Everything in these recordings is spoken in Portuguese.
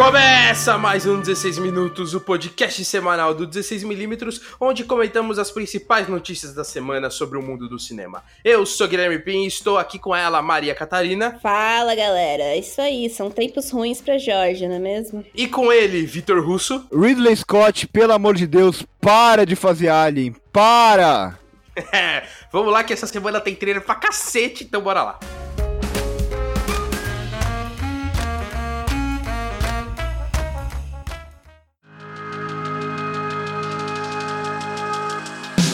Começa mais um 16 Minutos, o podcast semanal do 16mm, onde comentamos as principais notícias da semana sobre o mundo do cinema. Eu sou Guilherme Pim e estou aqui com ela, Maria Catarina. Fala galera, isso aí, são tempos ruins pra Jorge, não é mesmo? E com ele, Vitor Russo. Ridley Scott, pelo amor de Deus, para de fazer Alien, para! É, vamos lá que essa semana tem trailer pra cacete, então bora lá.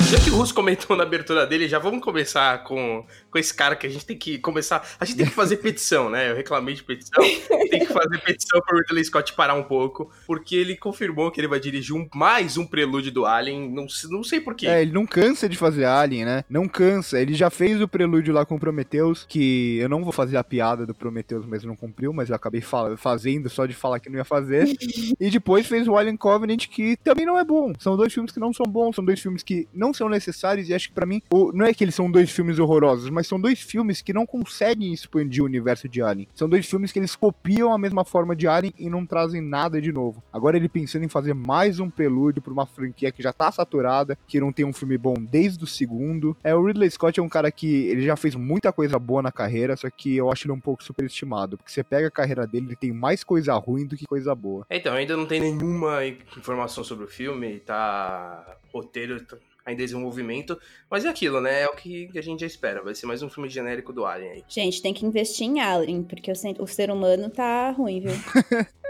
Já que o Russo comentou na abertura dele, já vamos começar com, com esse cara que a gente tem que começar. A gente tem que fazer petição, né? Eu reclamei de petição. Tem que fazer petição pro Ridley Scott parar um pouco, porque ele confirmou que ele vai dirigir um, mais um prelúdio do Alien. Não, não sei porquê. É, ele não cansa de fazer Alien, né? Não cansa. Ele já fez o prelúdio lá com o Prometheus, que eu não vou fazer a piada do Prometheus, mas não cumpriu, mas eu acabei fazendo só de falar que não ia fazer. e depois fez o Alien Covenant, que também não é bom. São dois filmes que não são bons, são dois filmes que não são necessários e acho que para mim, o, não é que eles são dois filmes horrorosos, mas são dois filmes que não conseguem expandir o universo de Alien. São dois filmes que eles copiam a mesma forma de Alien e não trazem nada de novo. Agora ele pensando em fazer mais um prelúdio para uma franquia que já tá saturada, que não tem um filme bom desde o segundo. É o Ridley Scott é um cara que ele já fez muita coisa boa na carreira, só que eu acho ele um pouco superestimado, porque você pega a carreira dele, ele tem mais coisa ruim do que coisa boa. É, então, ainda não tem nenhuma informação sobre o filme, tá roteiro em desenvolvimento. Mas é aquilo, né? É o que a gente já espera. Vai ser mais um filme genérico do Alien aí. Gente, tem que investir em Alien, porque o ser humano tá ruim, viu?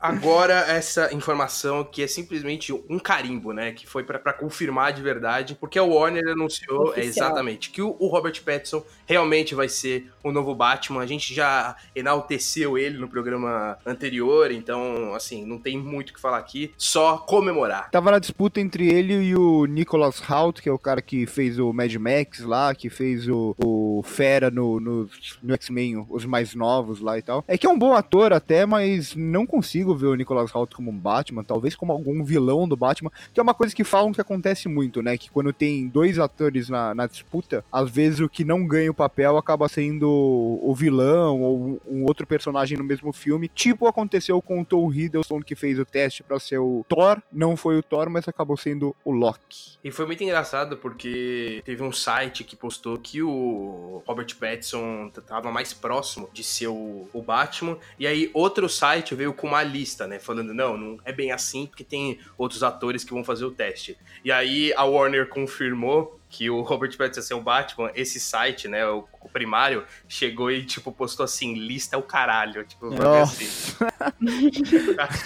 Agora, essa informação que é simplesmente um carimbo, né? Que foi para confirmar de verdade, porque a Warner anunciou é, exatamente que o, o, Robert Pattinson realmente vai ser o novo Batman. A gente já enalteceu ele no programa anterior, então, assim, não tem muito o que falar aqui, só comemorar. Tava na disputa entre ele e o Nicholas Hoult, que é o cara que fez o Mad Max lá, que fez o, o Fera no, no, no X-Men, os mais novos lá e tal. É que é um bom ator até, mas não consigo consigo ver o Nicholas Hoult como um Batman, talvez como algum vilão do Batman, que é uma coisa que falam que acontece muito, né? Que quando tem dois atores na, na disputa, às vezes o que não ganha o papel acaba sendo o vilão ou um outro personagem no mesmo filme. Tipo aconteceu com o Tom Hiddleston, que fez o teste para ser o Thor, não foi o Thor, mas acabou sendo o Loki. E foi muito engraçado porque teve um site que postou que o Robert Pattinson tava mais próximo de ser o, o Batman, e aí outro site veio com uma lista lista, né? Falando, não, não é bem assim, porque tem outros atores que vão fazer o teste. E aí a Warner confirmou que o Robert Pattinson ia ser o Batman, esse site, né, o, o, primário, chegou e, tipo, postou assim, lista é o caralho, tipo, assim.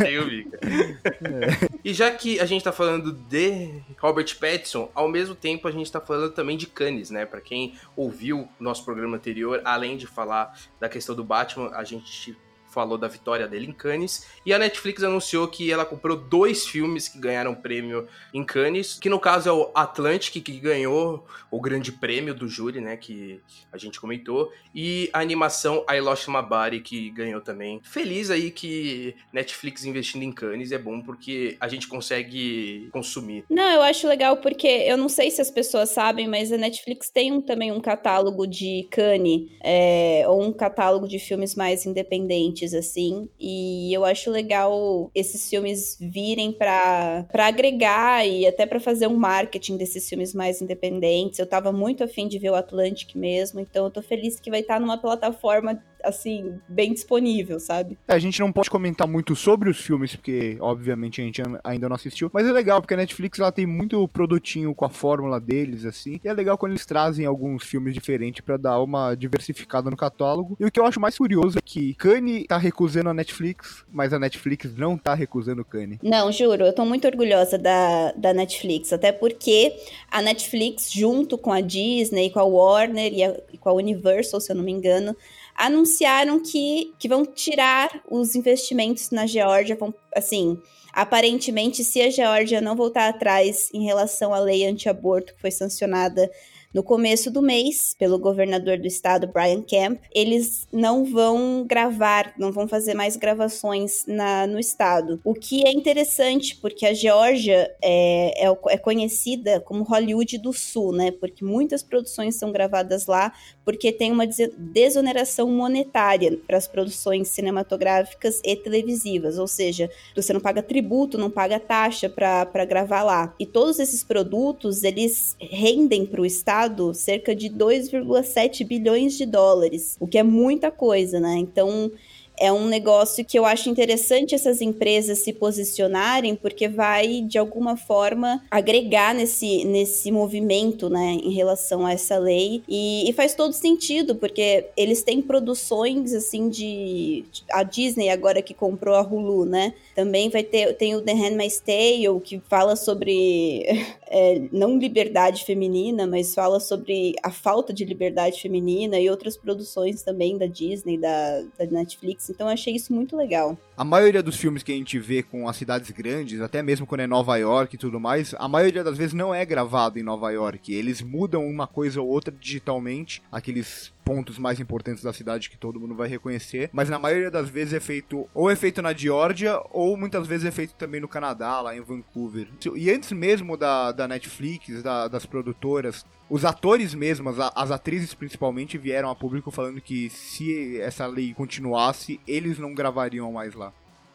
filme, é. E já que a gente tá falando de Robert Pattinson, ao mesmo tempo a gente tá falando também de Cannes, né, pra quem ouviu o nosso programa anterior, além de falar da questão do Batman, a gente falou da vitória dele em Cannes. E a Netflix anunciou que ela comprou dois filmes que ganharam prêmio em Cannes, que no caso é o Atlantic, que ganhou o grande prêmio do júri, né, que a gente comentou, e a animação I Lost My Body, que ganhou também. Feliz aí que Netflix investindo em Cannes é bom porque a gente consegue consumir. Não, eu acho legal porque eu não sei se as pessoas sabem, mas a Netflix tem um, também um catálogo de Cannes, é, ou um catálogo de filmes mais independentes assim. E eu acho legal esses filmes virem para agregar e até para fazer um marketing desses filmes mais independentes. Eu tava muito afim de ver o Atlantic mesmo, então eu tô feliz que vai estar tá numa plataforma assim, bem disponível, sabe? É, a gente não pode comentar muito sobre os filmes, porque, obviamente, a gente ainda não assistiu. Mas é legal, porque a Netflix ela tem muito produtinho com a fórmula deles, assim. E é legal quando eles trazem alguns filmes diferentes para dar uma diversificada no catálogo. E o que eu acho mais curioso é que Kanye tá recusando a Netflix, mas a Netflix não tá recusando o Kanye. Não, juro, eu tô muito orgulhosa da, da Netflix, até porque a Netflix, junto com a Disney, com a Warner e, a, e com a Universal, se eu não me engano, anunciaram que, que vão tirar os investimentos na Geórgia, vão assim, aparentemente, se a Geórgia não voltar atrás em relação à lei anti-aborto que foi sancionada no começo do mês, pelo governador do estado, Brian Kemp, eles não vão gravar, não vão fazer mais gravações na, no estado. O que é interessante, porque a Geórgia é, é, é conhecida como Hollywood do Sul, né? Porque muitas produções são gravadas lá, porque tem uma desoneração monetária para as produções cinematográficas e televisivas, ou seja, você não paga tributo, não paga taxa para gravar lá. E todos esses produtos, eles rendem para o estado cerca de 2,7 bilhões de dólares, o que é muita coisa, né? Então, é um negócio que eu acho interessante essas empresas se posicionarem, porque vai, de alguma forma, agregar nesse, nesse movimento, né, em relação a essa lei. E, e faz todo sentido, porque eles têm produções, assim, de. A Disney, agora que comprou a Hulu, né? Também vai ter. Tem o The Handmaid's Tale, que fala sobre. É, não liberdade feminina, mas fala sobre a falta de liberdade feminina e outras produções também da Disney, da, da Netflix então achei isso muito legal. A maioria dos filmes que a gente vê com as cidades grandes, até mesmo quando é Nova York e tudo mais, a maioria das vezes não é gravado em Nova York. Eles mudam uma coisa ou outra digitalmente, aqueles pontos mais importantes da cidade que todo mundo vai reconhecer, mas na maioria das vezes é feito ou é feito na Geórgia ou muitas vezes é feito também no Canadá, lá em Vancouver. E antes mesmo da, da Netflix, da, das produtoras, os atores mesmo, as, as atrizes principalmente, vieram a público falando que se essa lei continuasse, eles não gravariam mais lá.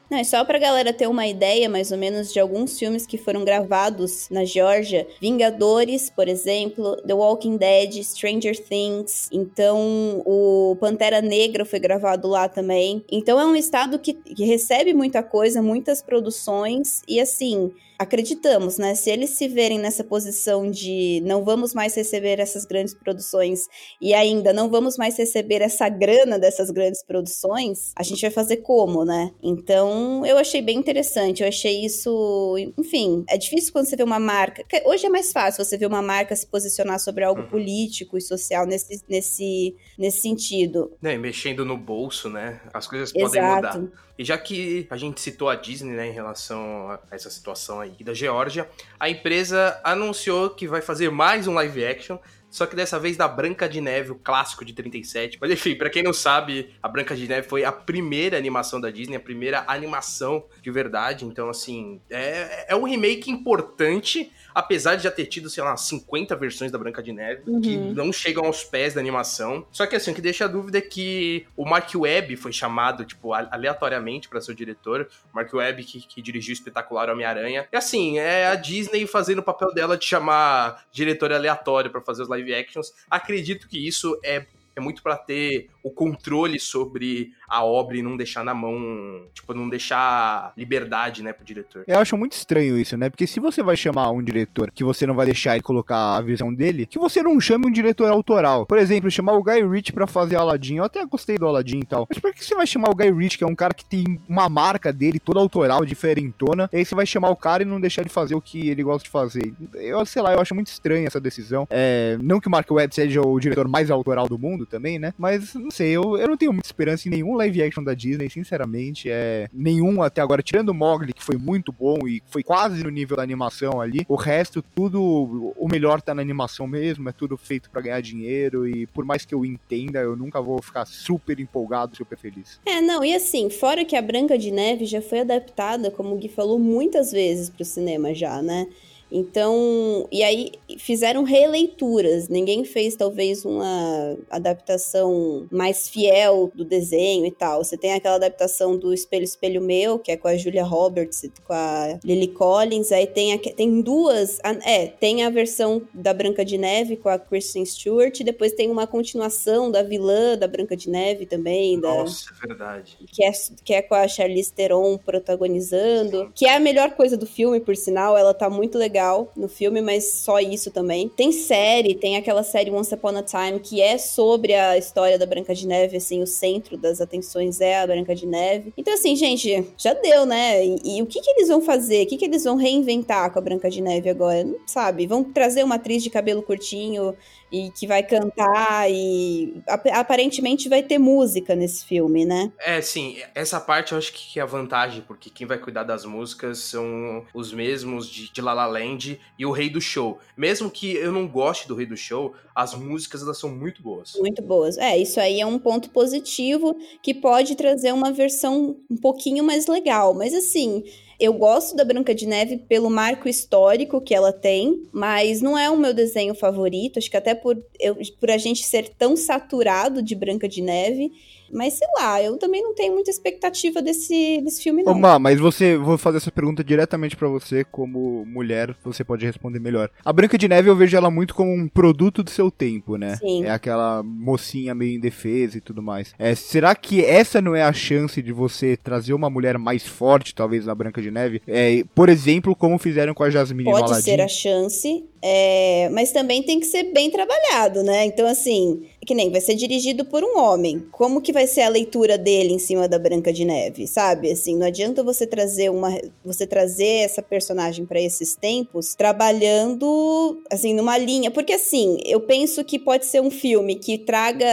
Não, é só pra galera ter uma ideia, mais ou menos, de alguns filmes que foram gravados na Geórgia. Vingadores, por exemplo, The Walking Dead, Stranger Things. Então, o Pantera Negra foi gravado lá também. Então, é um estado que, que recebe muita coisa, muitas produções. E, assim, acreditamos, né? Se eles se verem nessa posição de não vamos mais receber essas grandes produções e ainda não vamos mais receber essa grana dessas grandes produções, a gente vai fazer como, né? Então, eu achei bem interessante. Eu achei isso, enfim, é difícil quando você vê uma marca. Hoje é mais fácil você ver uma marca se posicionar sobre algo uhum. político e social nesse, nesse, nesse sentido. É, mexendo no bolso, né? As coisas Exato. podem mudar. E já que a gente citou a Disney, né, em relação a essa situação aí da Geórgia, a empresa anunciou que vai fazer mais um live action, só que dessa vez da Branca de Neve, o clássico de 37. Mas enfim, para quem não sabe, a Branca de Neve foi a primeira animação da Disney, a primeira animação de verdade. Então, assim, é, é um remake importante, apesar de já ter tido, sei lá, 50 versões da Branca de Neve, uhum. que não chegam aos pés da animação. Só que assim, o que deixa a dúvida é que o Mark Webb foi chamado, tipo, aleatoriamente para ser o diretor. O Mark Webb, que, que dirigiu o espetacular Homem-Aranha. E assim, é a Disney fazendo o papel dela de chamar diretor aleatório para fazer os live actions. Acredito que isso é é muito para ter o controle sobre a obra e não deixar na mão, tipo, não deixar liberdade, né, pro diretor. Eu acho muito estranho isso, né? Porque se você vai chamar um diretor que você não vai deixar ele colocar a visão dele, que você não chame um diretor autoral. Por exemplo, chamar o Guy Ritchie para fazer Aladdin. Eu até gostei do Aladdin e tal. Mas por que você vai chamar o Guy Ritchie, que é um cara que tem uma marca dele toda autoral, diferentona, e aí você vai chamar o cara e não deixar ele fazer o que ele gosta de fazer? Eu sei lá, eu acho muito estranho essa decisão. É, não que o Mark Webb seja o diretor mais autoral do mundo também, né? Mas não sei, eu, eu não tenho muita esperança em nenhum live action da Disney, sinceramente. É nenhum até agora, tirando o Mogli, que foi muito bom e foi quase no nível da animação ali. O resto, tudo, o melhor tá na animação mesmo, é tudo feito para ganhar dinheiro. E por mais que eu entenda, eu nunca vou ficar super empolgado, super feliz. É, não, e assim, fora que a Branca de Neve já foi adaptada, como o Gui falou, muitas vezes pro cinema já, né? Então, e aí fizeram releituras. Ninguém fez talvez uma adaptação mais fiel do desenho e tal. Você tem aquela adaptação do Espelho Espelho Meu, que é com a Julia Roberts, com a Lily Collins. Aí tem, a, tem duas, é, tem a versão da Branca de Neve com a Kristen Stewart, e depois tem uma continuação da vilã da Branca de Neve também. Nossa, da, é verdade. Que é, que é com a Charlize Theron protagonizando, que é a melhor coisa do filme, por sinal. Ela tá muito legal legal no filme, mas só isso também. Tem série, tem aquela série Once Upon a Time, que é sobre a história da Branca de Neve, assim, o centro das atenções é a Branca de Neve. Então, assim, gente, já deu, né? E, e o que, que eles vão fazer? O que, que eles vão reinventar com a Branca de Neve agora? Não sabe? Vão trazer uma atriz de cabelo curtinho e que vai cantar e aparentemente vai ter música nesse filme, né? É, sim, essa parte eu acho que é a vantagem, porque quem vai cuidar das músicas são os mesmos de, de La La Land e o Rei do Show. Mesmo que eu não goste do Rei do Show, as músicas elas são muito boas. Muito boas. É, isso aí é um ponto positivo que pode trazer uma versão um pouquinho mais legal, mas assim, eu gosto da Branca de Neve pelo marco histórico que ela tem, mas não é o meu desenho favorito. Acho que até por, eu, por a gente ser tão saturado de Branca de Neve, mas sei lá, eu também não tenho muita expectativa desse, desse filme, não. Ô, mas você, vou fazer essa pergunta diretamente para você, como mulher, você pode responder melhor. A Branca de Neve eu vejo ela muito como um produto do seu tempo, né? Sim. É aquela mocinha meio indefesa e tudo mais. É, será que essa não é a chance de você trazer uma mulher mais forte, talvez, na Branca de Neve? É, por exemplo, como fizeram com a Jasmine Pode no Aladdin? ser a chance, é, mas também tem que ser bem trabalhado, né? Então, assim, que nem vai ser dirigido por um homem. Como que vai ser a leitura dele em cima da Branca de Neve, sabe? Assim, não adianta você trazer uma, você trazer essa personagem para esses tempos trabalhando assim numa linha, porque assim, eu penso que pode ser um filme que traga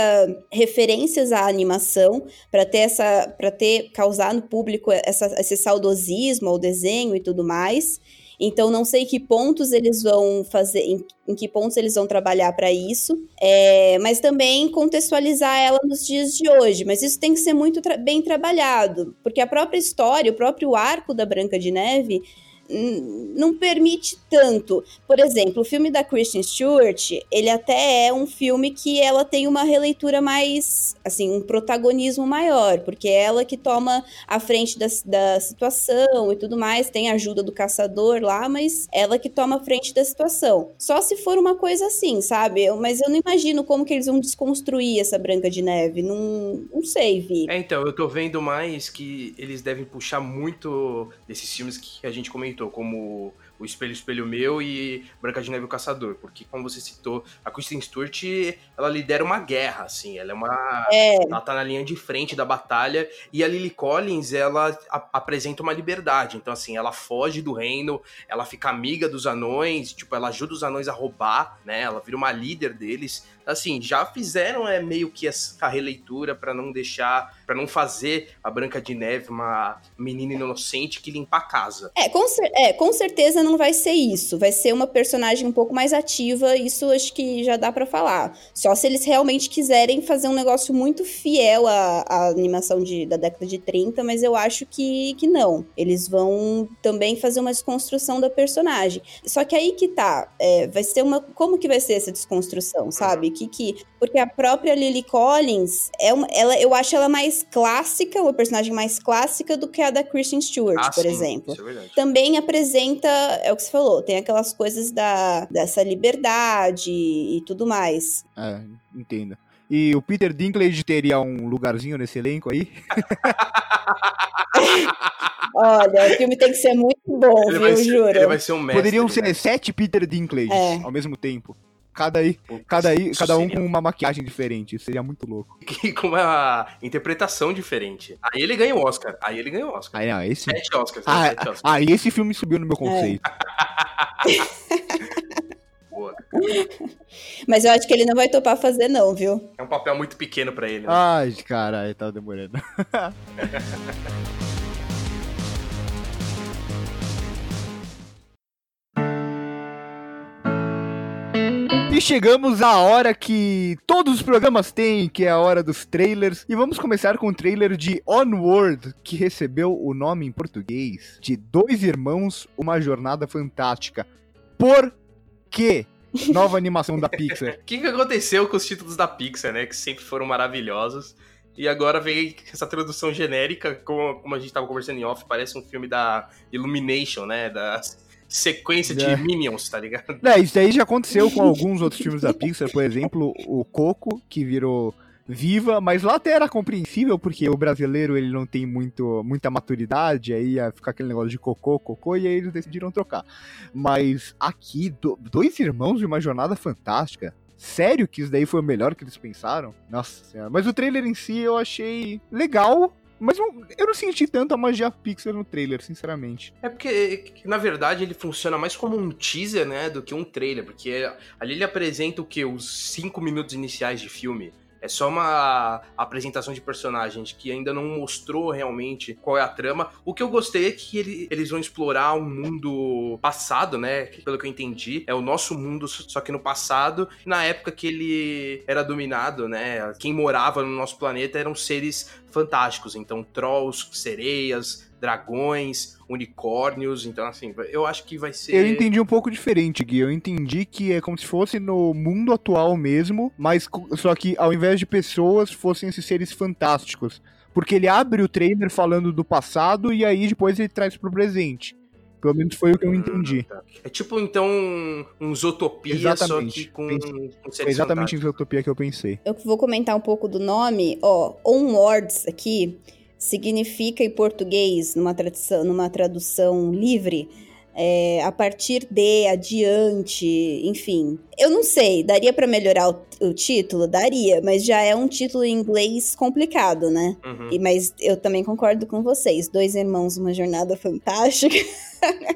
referências à animação para ter essa, para ter causar no público essa, esse saudosismo ao desenho e tudo mais. Então, não sei que pontos eles vão fazer, em, em que pontos eles vão trabalhar para isso, é, mas também contextualizar ela nos dias de hoje. Mas isso tem que ser muito tra bem trabalhado, porque a própria história, o próprio arco da Branca de Neve não permite tanto. Por exemplo, o filme da Kristen Stewart, ele até é um filme que ela tem uma releitura mais, assim, um protagonismo maior, porque é ela que toma a frente da, da situação e tudo mais, tem a ajuda do caçador lá, mas ela que toma a frente da situação. Só se for uma coisa assim, sabe? Eu, mas eu não imagino como que eles vão desconstruir essa Branca de Neve, não, não sei, Vi. É, então, eu tô vendo mais que eles devem puxar muito desses filmes que a gente comentou como o Espelho Espelho Meu e Branca de Neve o Caçador, porque como você citou, a Kristen Stewart, ela lidera uma guerra, assim, ela é uma é. ela tá na linha de frente da batalha e a Lily Collins, ela a, apresenta uma liberdade. Então assim, ela foge do reino, ela fica amiga dos anões, tipo, ela ajuda os anões a roubar, né? Ela vira uma líder deles assim, já fizeram é meio que essa releitura para não deixar, para não fazer a Branca de Neve uma menina inocente que limpa a casa. É com, é, com certeza não vai ser isso. Vai ser uma personagem um pouco mais ativa, isso acho que já dá para falar. Só se eles realmente quiserem fazer um negócio muito fiel à, à animação de, da década de 30, mas eu acho que, que não. Eles vão também fazer uma desconstrução da personagem. Só que aí que tá, é, vai ser uma. Como que vai ser essa desconstrução, sabe? que que. Porque a própria Lily Collins, é uma, ela, eu acho ela mais clássica, uma personagem mais clássica do que a da Kristen Stewart, ah, por sim, exemplo. É Também apresenta, é o que você falou, tem aquelas coisas da, dessa liberdade e tudo mais. É, entendo. E o Peter Dinklage teria um lugarzinho nesse elenco aí? Olha, o filme tem que ser muito bom, ele viu, ser, juro. Ele vai ser um mestre. Poderiam ser né? sete Peter Dinklage É. ao mesmo tempo. Cada, aí, cada, aí, cada um com uma maquiagem diferente. Seria muito louco. E com uma interpretação diferente. Aí ele ganha o Oscar. Aí ele ganha o Oscar. Aí, não, esse... Sete Oscars. né? Ah, Sete Oscars. aí esse filme subiu no meu conceito. Boa. Mas eu acho que ele não vai topar fazer, não, viu? É um papel muito pequeno pra ele. Né? Ai, caralho, tá demorando. E chegamos à hora que todos os programas têm, que é a hora dos trailers. E vamos começar com o trailer de Onward, que recebeu o nome em português de Dois Irmãos, Uma Jornada Fantástica. Por quê? Nova animação da Pixar. O que, que aconteceu com os títulos da Pixar, né? Que sempre foram maravilhosos. E agora veio essa tradução genérica, como, como a gente tava conversando em off, parece um filme da Illumination, né? Sequência de É. Minions, tá ligado? É, isso aí já aconteceu com alguns outros filmes da Pixar, por exemplo, o Coco, que virou viva, mas lá até era compreensível, porque o brasileiro ele não tem muito, muita maturidade, aí ia ficar aquele negócio de cocô, cocô, e aí eles decidiram trocar. Mas aqui, do, dois irmãos de uma jornada fantástica. Sério que isso daí foi o melhor que eles pensaram? Nossa senhora. Mas o trailer em si eu achei legal, mas eu não senti tanto a magia Pixar no trailer, sinceramente. É porque, na verdade, ele funciona mais como um teaser, né, do que um trailer. Porque ali ele apresenta o que? Os cinco minutos iniciais de filme. É só uma apresentação de personagens que ainda não mostrou realmente qual é a trama. O que eu gostei é que ele, eles vão explorar um mundo passado, né? Pelo que eu entendi, é o nosso mundo, só que no passado, na época que ele era dominado, né? Quem morava no nosso planeta eram seres fantásticos. Então, trolls, sereias, dragões, unicórnios. Então, assim, eu acho que vai ser. Eu entendi um pouco diferente, Gui. Eu entendi que é como se fosse no mundo atual mesmo, mas só que ao invés de pessoas, fossem esses seres fantásticos. Porque ele abre o trailer falando do passado e aí depois ele traz pro presente. Pelo menos foi o que eu hum, entendi. Tá. É tipo, então, um Zootopia, exatamente. só que com, com exatamente em Zootopia que eu pensei. Eu vou comentar um pouco do nome. Ó, Onwards aqui significa em português, numa tradução, numa tradução livre, é, a partir de, adiante, enfim. Eu não sei, daria para melhorar o, o, título? Daria, mas já é um título em inglês complicado, né? Uhum. E, mas eu também concordo com vocês. Dois irmãos, uma jornada fantástica.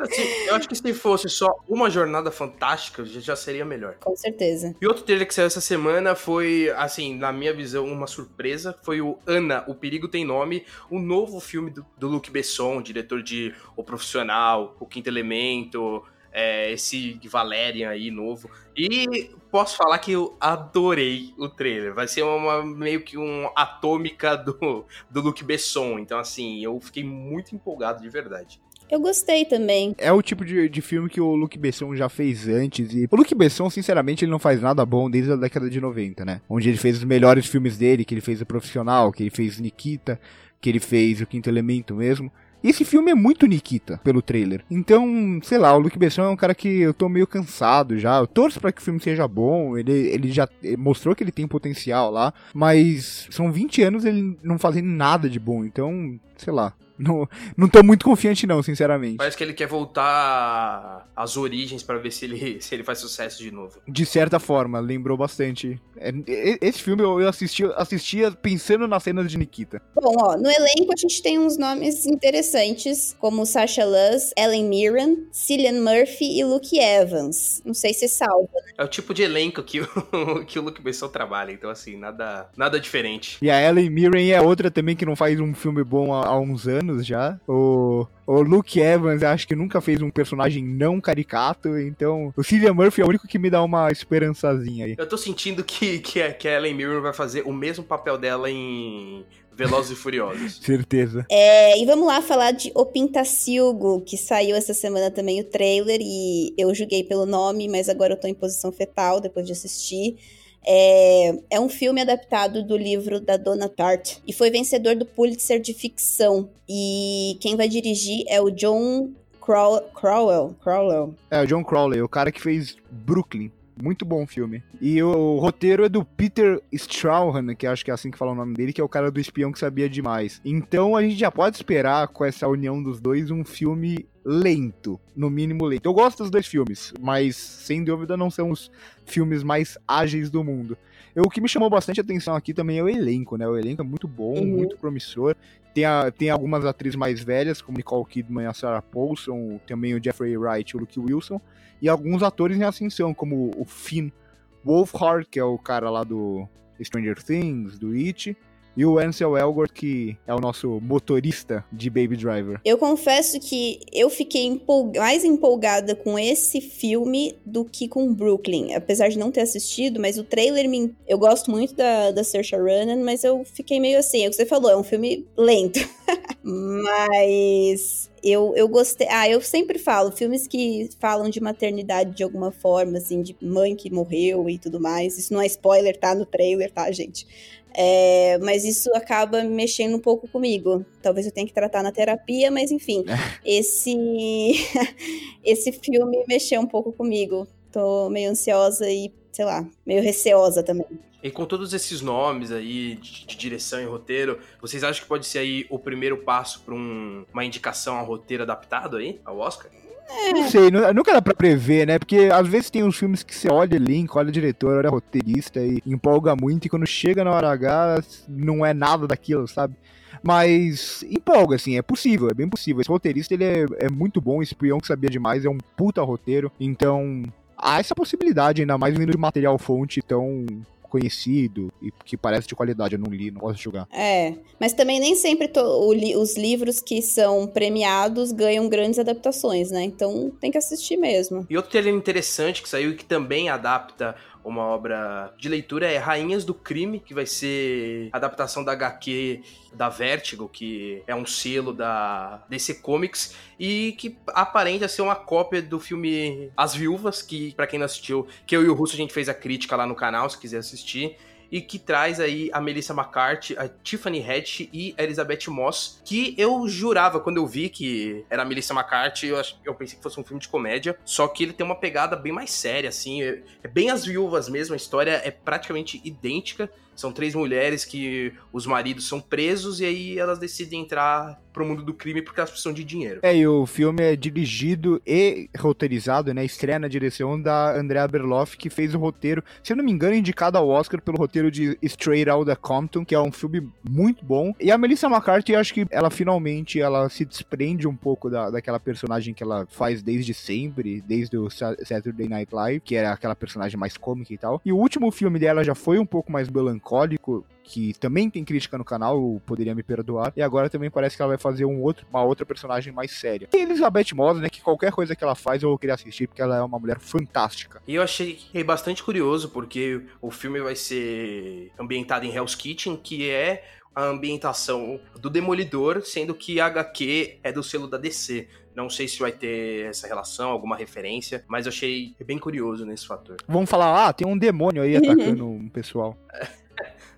Assim, eu acho que se fosse só uma jornada fantástica, já seria melhor. Com certeza. E outro trailer que saiu essa semana foi, assim, na minha visão, uma surpresa. Foi o Ana, O Perigo Tem Nome, o novo filme do, do Luc Besson, diretor de O Profissional, O Quinto Elemento, é, esse Valerian aí novo. E posso falar que eu adorei o trailer. Vai ser uma, meio que um atômica do, do Luc Besson. Então, assim, eu fiquei muito empolgado de verdade. Eu gostei também. É o tipo de, de filme que o Luc Besson já fez antes. E o Luc Besson, sinceramente, ele não faz nada bom desde a década de 90, né? Onde ele fez os melhores filmes dele, que ele fez O Profissional, que ele fez Nikita, que ele fez O Quinto Elemento mesmo. Esse filme é muito Nikita, pelo trailer. Então, sei lá, o Luke Besson é um cara que eu tô meio cansado já. Eu torço pra que o filme seja bom. Ele, ele já mostrou que ele tem potencial lá. Mas são 20 anos ele não fazendo nada de bom. Então, sei lá. Não, não tô muito confiante, não, sinceramente. Parece que ele quer voltar às origens para ver se ele, se ele faz sucesso de novo. De certa forma, lembrou bastante. É, esse filme eu assisti, assistia pensando nas cenas de Nikita. Bom, ó, no elenco a gente tem uns nomes interessantes, como Sasha Luz, Ellen Mirren, Cillian Murphy e Luke Evans. Não sei se salva, né? É o tipo de elenco que o, que o Luke Besson trabalha, então assim, nada, nada diferente. E a Ellen Mirren é outra também que não faz um filme bom há, há uns anos anos já. O, o Luke Evans, acho que nunca fez um personagem não caricato, então o Cillian Murphy é o único que me dá uma esperançazinha aí. Eu tô sentindo que, que, a, que a Ellen Mirren vai fazer o mesmo papel dela em Velozes e Furiosos. Certeza. É, e vamos lá falar de O Pintacilgo, que saiu essa semana também o trailer, e eu julguei pelo nome, mas agora eu tô em posição fetal depois de assistir. É, é um filme adaptado do livro da Donna Tartt e foi vencedor do Pulitzer de ficção. E quem vai dirigir é o John Crowell. Crowell. É, o John Crowley, o cara que fez Brooklyn. Muito bom filme. E o, o, roteiro é do Peter Strauhan, que acho que é assim que fala o nome dele, que é o cara do espião que sabia demais. Então a gente já pode esperar com essa união dos dois um filme lento, no mínimo lento. Eu gosto dos dois filmes, mas sem dúvida não são os filmes mais ágeis do mundo. Eu, o que me chamou bastante atenção aqui também é o elenco, né? O elenco é muito bom, uhum. muito promissor. Tem, a, tem algumas atrizes mais velhas, como Nicole Kidman e a Sarah Paulson, também o Jeffrey Wright e o Luke Wilson, e alguns atores em ascensão, como o Finn Wolfhard, que é o cara lá do Stranger Things, do It, e o Ansel Elgort, que é o nosso motorista de Baby Driver. Eu confesso que eu fiquei empolg mais empolgada com esse filme do que com Brooklyn. Apesar de não ter assistido, mas o trailer me... Eu gosto muito da, da Saoirse Ronan, mas eu fiquei meio assim, é o que você falou, é um filme lento. mas eu, eu gostei. Ah, eu sempre falo, filmes que falam de maternidade de alguma forma, assim, de mãe que morreu e tudo mais. Isso não é spoiler, tá no trailer, tá, gente? É, mas isso acaba mexendo um pouco comigo. Talvez eu tenha que tratar na terapia, mas enfim, esse esse filme mexeu um pouco comigo. Tô meio ansiosa e, sei lá, meio receosa também. E com todos esses nomes aí de, de direção e roteiro, vocês acham que pode ser aí o primeiro passo para um, uma indicação ao roteiro adaptado aí, ao Oscar? Não sei, nunca dá pra prever, né? Porque às vezes tem uns filmes que você olha elenco, olha diretor, olha roteirista e empolga muito, e quando chega na hora H, não é nada daquilo, sabe? Mas empolga, assim, é possível, é bem possível. Esse roteirista, ele é, é muito bom, esse peão que sabia demais, é um puta roteiro. Então, há essa possibilidade, ainda mais vindo de material fonte tão conhecido e que parece de qualidade. Eu não li, não posso julgar. É, mas também nem sempre li os livros que são premiados ganham grandes adaptações, né? Então tem que assistir mesmo. E outro trailer interessante que saiu e que também adapta uma obra de leitura é Rainhas do Crime, que vai ser adaptação da HQ da Vertigo, que é um selo da DC Comics e que aparenta ser uma cópia do filme As Viúvas, que para quem não assistiu, que eu e o Russo a gente fez a crítica lá no canal, se quiser assistir e que traz aí a Melissa McCarthy, a Tiffany Haddish e a Elizabeth Moss, que eu jurava quando eu vi que era a Melissa McCarthy, eu, eu pensei que fosse um filme de comédia, só que ele tem uma pegada bem mais séria, assim, é, é bem as viúvas mesmo, a história é praticamente idêntica, são três mulheres que os maridos são presos e aí elas decidem entrar pro mundo do crime porque elas precisam de dinheiro. É, e o filme é dirigido e roteirizado, né? Estreia na direção da Andrea Berloff, que fez o roteiro, se eu não me engano, indicado ao Oscar pelo roteiro de Straight Outta Compton, que é um filme muito bom. E a Melissa McCarthy, acho que ela finalmente ela se desprende um pouco da, daquela personagem que ela faz desde sempre, desde o Saturday Night Live, que era aquela personagem mais cômica e tal. E o último filme dela já foi um pouco mais melancólico, que também tem crítica no canal, poderia me perdoar. E agora também parece que ela vai fazer um outro, uma outra personagem mais séria. E Elizabeth Moss, né, que qualquer coisa que ela faz eu vou querer assistir, porque ela é uma mulher fantástica. E eu achei bastante curioso, porque o filme vai ser ambientado em Hell's Kitchen, que é a ambientação do Demolidor, sendo que a HQ é do selo da DC. Não sei se vai ter essa relação, alguma referência, mas eu achei bem curioso nesse fator. Vamos falar, ah, tem um demônio aí atacando um pessoal.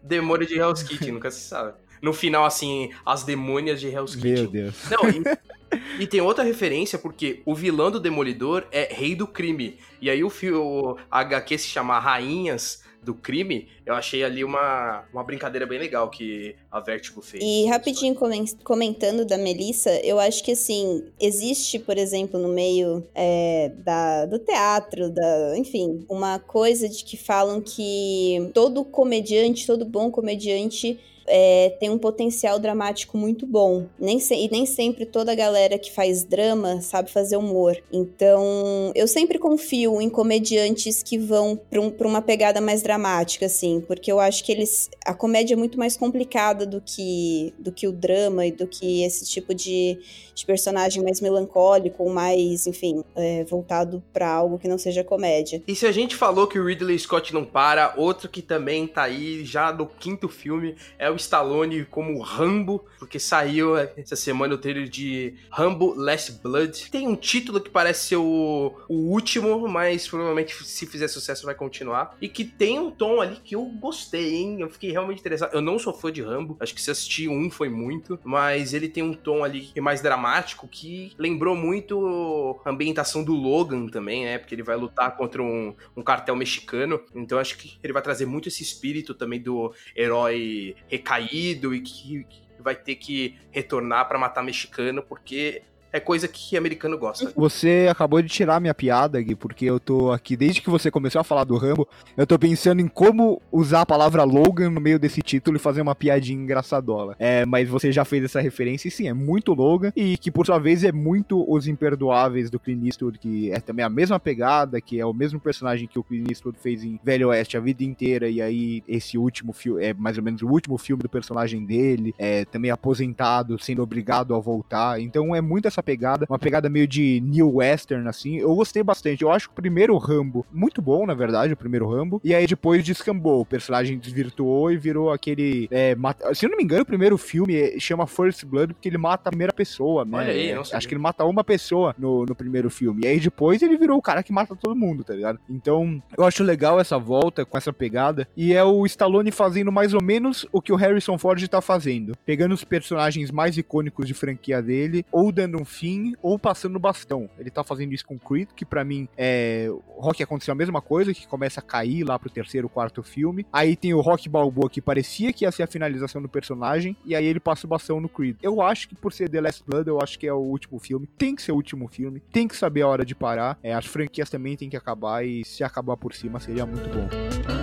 demônio de Hell's Kitchen, nunca se sabe. No final, assim, as demônias de Hell's Kitchen. Meu Deus. Não, e, e, tem outra referência, porque o vilão do Demolidor é Rei do Crime. E aí o, o HQ se chama Rainhas do crime, eu achei ali uma, uma brincadeira bem legal que a Vertigo fez. E rapidinho comentando da Melissa, eu acho que assim, existe, por exemplo, no meio é, da, do teatro, da, enfim, uma coisa de que falam que todo comediante, todo bom comediante é, tem um potencial dramático muito bom. Nem se, e nem sempre toda a galera que faz drama sabe fazer humor. Então, eu sempre confio em comediantes que vão para um, uma pegada mais dramática, assim, porque eu acho que eles. A comédia é muito mais complicada do que, do que o drama e do que esse tipo de, de personagem mais melancólico, mais, enfim, é, voltado para algo que não seja comédia. E se a gente falou que o Ridley Scott não para, outro que também tá aí já no quinto filme é o Stallone como Rambo, porque saiu essa semana o trailer de Rambo Last Blood. Tem um título que parece ser o, o último, mas provavelmente se fizer sucesso vai continuar. E que tem um tom ali que eu gostei, hein? Eu fiquei realmente interessado. Eu não sou fã de Rambo, acho que se assistir um foi muito, mas ele tem um tom ali mais dramático que lembrou muito a ambientação do Logan também, né? Porque ele vai lutar contra um, um cartel mexicano. Então acho que ele vai trazer muito esse espírito também do herói caído e que, que vai ter que retornar para matar mexicano, porque é coisa que americano gosta. Você acabou de tirar minha piada, Gui, porque eu tô aqui, desde que você começou a falar do Rambo, eu tô pensando em como usar a palavra Logan no meio desse título e fazer uma piadinha engraçadola. É, mas você já fez essa referência e sim, é muito Logan, e que por sua vez é muito Os Imperdoáveis do Clint Eastwood, que é também a mesma pegada, que é o mesmo personagem que o Clint Eastwood fez em Velho Oeste a vida inteira, e aí esse último filme, é mais ou menos o último filme do personagem dele, é também aposentado, sendo obrigado a voltar, então é muito essa essa pegada, uma pegada meio de New Western, assim. Eu gostei bastante. Eu acho o primeiro Rambo, muito bom, na verdade, o primeiro Rambo. E aí depois descambou. O personagem desvirtuou e virou aquele. É, mata... Se eu não me engano, o primeiro filme chama First Blood porque ele mata a primeira pessoa, né? Olha aí, acho que ele mata uma pessoa no, no primeiro filme. E aí depois ele virou o cara que mata todo mundo, tá ligado? Então, eu acho legal essa volta com essa pegada. E é o Stallone fazendo mais ou menos o que o Harrison Ford tá fazendo. Pegando os personagens mais icônicos de franquia dele, ou dando um fim ou passando no bastão. Ele tá fazendo isso com Creed, que para mim é. Rock aconteceu a mesma coisa, que começa a cair lá pro terceiro, quarto filme. Aí tem o Rock Balboa, que parecia que ia ser a finalização do personagem, e aí ele passa o bastão no Creed. Eu acho que por ser The Last Blood, eu acho que é o último filme. Tem que ser o último filme, tem que saber a hora de parar. É, as franquias também tem que acabar, e se acabar por cima seria muito bom.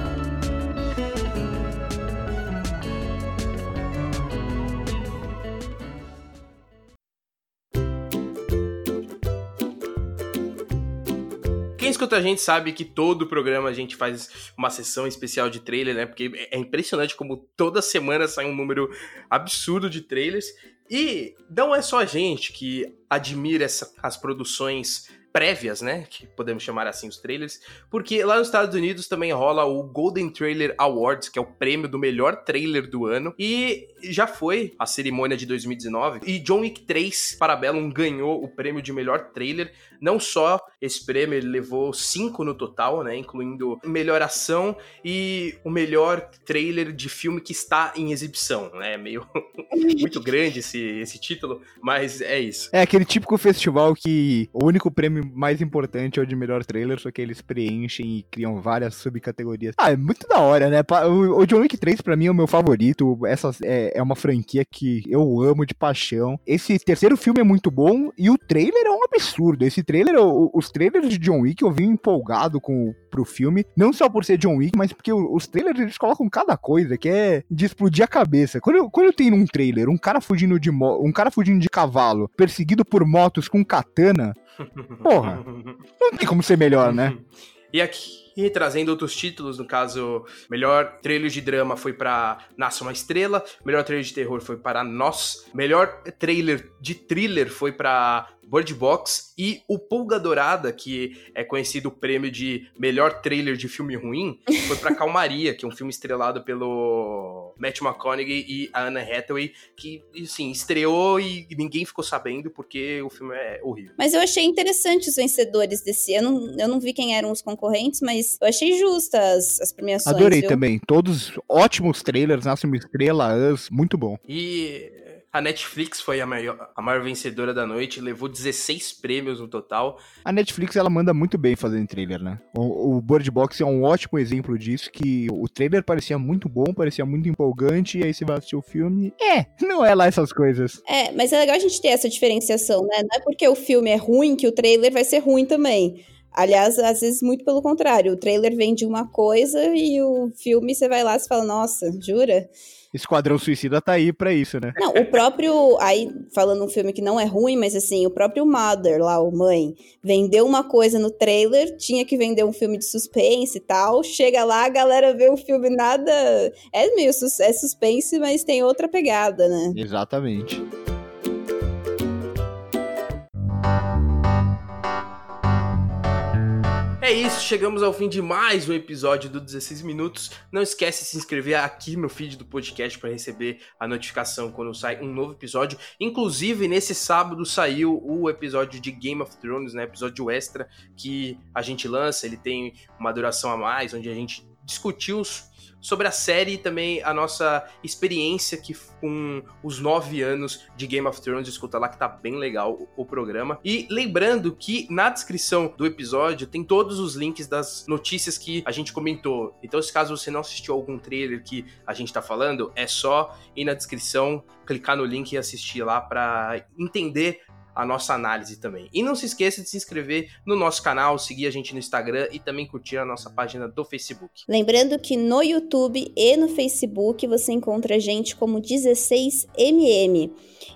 Escuta a gente sabe que todo programa a gente faz uma sessão especial de trailer, né? Porque é impressionante como toda semana sai um número absurdo de trailers. E não é só a gente que admira essa, as produções prévias, né? Que podemos chamar assim os trailers, porque lá nos Estados Unidos também rola o Golden Trailer Awards, que é o prêmio do melhor trailer do ano, e já foi a cerimônia de 2019, e John Wick 3 Parabellum ganhou o prêmio de melhor trailer. Não só esse prêmio, ele levou cinco no total, né? Incluindo melhor ação e o melhor trailer de filme que está em exibição, né? Meio muito grande esse, esse título, mas é isso. É aquele típico festival que o único prêmio mais importante é o de melhor trailer, só que eles preenchem e criam várias subcategorias. Ah, é muito da hora, né? O John Wick 3 pra mim é o meu favorito. Essa é, é uma franquia que eu amo de paixão. Esse terceiro filme é muito bom e o trailer é um absurdo. Esse trailer, os trailers de John Wick eu vim empolgado com, pro filme, não só por ser John Wick, mas porque os trailers eles colocam cada coisa que é de explodir a cabeça. Quando eu, quando eu tenho um trailer um cara fugindo de um cara fugindo de cavalo, perseguido por motos com katana, Porra, não tem como ser melhor, né? E aqui, trazendo outros títulos, no caso, melhor trailer de drama foi para Nasce uma Estrela, melhor trailer de terror foi para Nós, melhor trailer de thriller foi para Bird Box e o Pulga Dourada, que é conhecido o prêmio de melhor trailer de filme ruim, foi para Calmaria, que é um filme estrelado pelo Matt McConaughey e a Anna Hathaway, que, assim, estreou e ninguém ficou sabendo porque o filme é horrível. Mas eu achei interessante os vencedores desse. Eu não, eu não vi quem eram os concorrentes, mas eu achei justas as, as premiações. Adorei viu? também. Todos ótimos trailers, Nasce uma Estrela, Us, muito bom. E a Netflix foi a maior, a maior vencedora da noite, levou 16 prêmios no total. A Netflix, ela manda muito bem fazendo trailer, né? O, o Bird Box é um ótimo exemplo disso, que o trailer parecia muito bom, parecia muito empolgante, e aí você vai assistir o filme, é, não é lá essas coisas. É, mas é legal a gente ter essa diferenciação, né? Não é porque o filme é ruim que o trailer vai ser ruim também. Aliás, às vezes muito pelo contrário. O trailer vende uma coisa e o filme você vai lá e fala, nossa, jura? Esquadrão Suicida tá aí pra isso, né? Não, o próprio. Aí, falando um filme que não é ruim, mas assim, o próprio Mother, lá, o Mãe, vendeu uma coisa no trailer, tinha que vender um filme de suspense e tal. Chega lá, a galera vê o filme nada. É meio é suspense, mas tem outra pegada, né? Exatamente. É isso, chegamos ao fim de mais um episódio do 16 Minutos. Não esquece de se inscrever aqui no feed do podcast para receber a notificação quando sai um novo episódio. Inclusive, nesse sábado saiu o episódio de Game of Thrones, né? Episódio extra que a gente lança. Ele tem uma duração a mais, onde a gente discutiu os sobre a série e também a nossa experiência que, com os nove anos de Game of Thrones. Escuta lá que tá bem legal o, programa. E lembrando que na descrição do episódio tem todos os links das notícias que a gente comentou. Então, se caso você não assistiu algum trailer que a gente tá falando, é só ir na descrição, clicar no link e assistir lá para entender a nossa análise também. E não se esqueça de se inscrever no nosso canal, seguir a gente no Instagram e também curtir a nossa página do Facebook. Lembrando que no YouTube e no Facebook você encontra a gente como 16mm.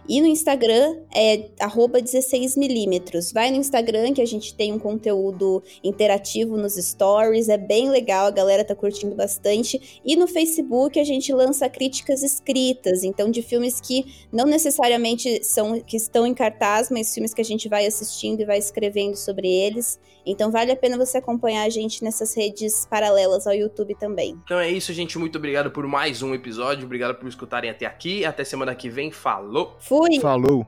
E no Instagram é 16mm. Vai no Instagram que a gente tem um conteúdo interativo nos stories, é bem legal, a galera tá curtindo bastante. E no Facebook a gente lança críticas escritas, então de filmes que não necessariamente são que estão em cartaz, mas filmes que a gente vai assistindo e vai escrevendo sobre eles. Então vale a pena você acompanhar a gente nessas redes paralelas ao YouTube também. Então é isso, gente. Muito obrigado por mais um episódio. Obrigado por escutarem até aqui. Até semana que vem. Falou! Fui! Falou!